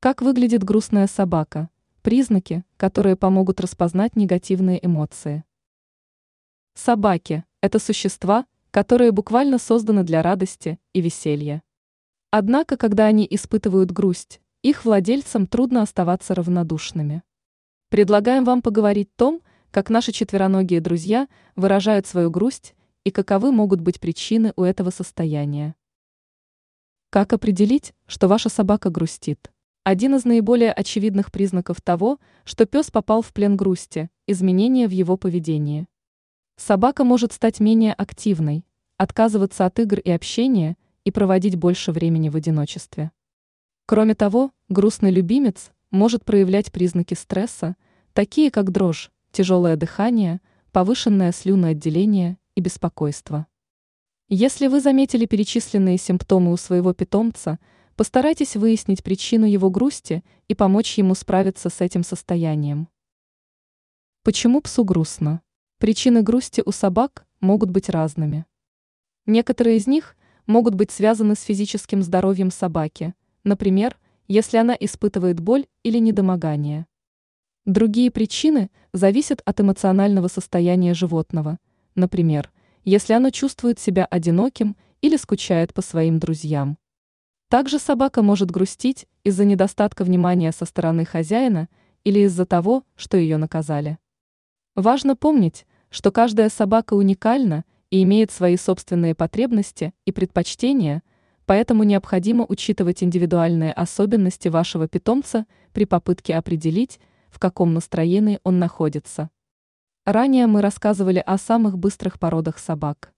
Как выглядит грустная собака? Признаки, которые помогут распознать негативные эмоции. Собаки – это существа, которые буквально созданы для радости и веселья. Однако, когда они испытывают грусть, их владельцам трудно оставаться равнодушными. Предлагаем вам поговорить о том, как наши четвероногие друзья выражают свою грусть и каковы могут быть причины у этого состояния. Как определить, что ваша собака грустит? Один из наиболее очевидных признаков того, что пес попал в плен грусти – изменения в его поведении. Собака может стать менее активной, отказываться от игр и общения и проводить больше времени в одиночестве. Кроме того, грустный любимец может проявлять признаки стресса, такие как дрожь, тяжелое дыхание, повышенное слюноотделение и беспокойство. Если вы заметили перечисленные симптомы у своего питомца, постарайтесь выяснить причину его грусти и помочь ему справиться с этим состоянием. Почему псу грустно? Причины грусти у собак могут быть разными. Некоторые из них могут быть связаны с физическим здоровьем собаки, например, если она испытывает боль или недомогание. Другие причины зависят от эмоционального состояния животного, например, если оно чувствует себя одиноким или скучает по своим друзьям. Также собака может грустить из-за недостатка внимания со стороны хозяина или из-за того, что ее наказали. Важно помнить, что каждая собака уникальна и имеет свои собственные потребности и предпочтения, поэтому необходимо учитывать индивидуальные особенности вашего питомца при попытке определить, в каком настроении он находится. Ранее мы рассказывали о самых быстрых породах собак.